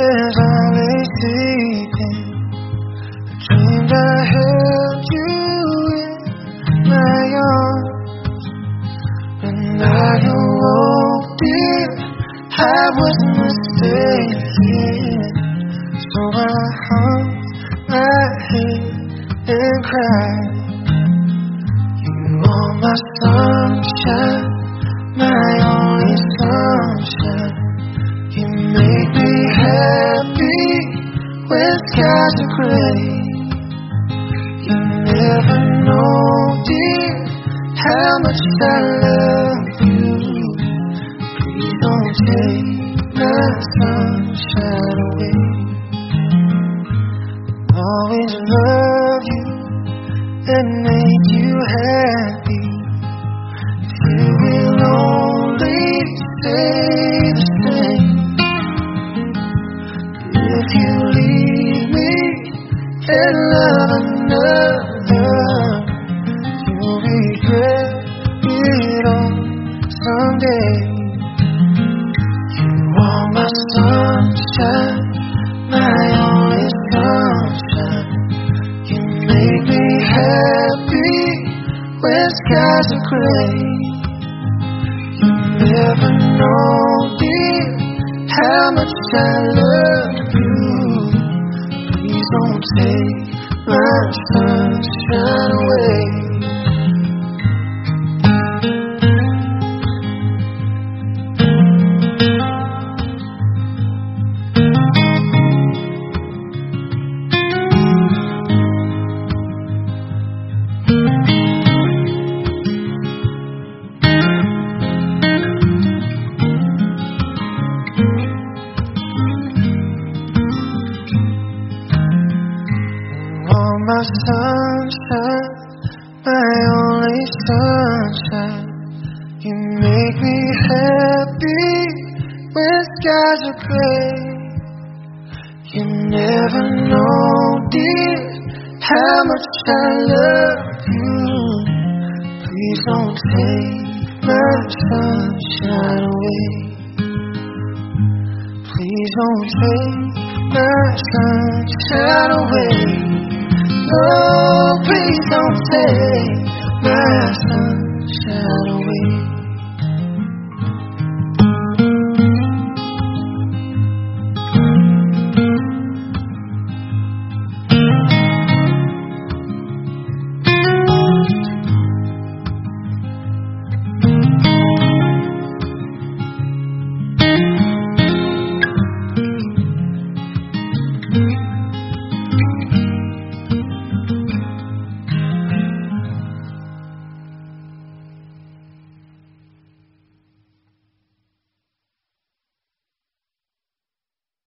as I lay sleeping. I dreamed I held you in my arms. When I awoke, dear, I was mistaken. So I hung my head and cried. You are my sunshine, my only sunshine. Gray. You never know, dear, how much I love you. Please don't take my sunshine away. Always love you and and love another, you'll regret it all someday. You are my sunshine, my only sunshine. You make me happy when skies are gray. You never know, dear, how much I love take my sunshine away. My sunshine, my only sunshine. You make me happy when skies are gray. You never know, dear, how much I love you. Please don't take my sunshine away. Please don't take my sunshine away. No, please don't take my away.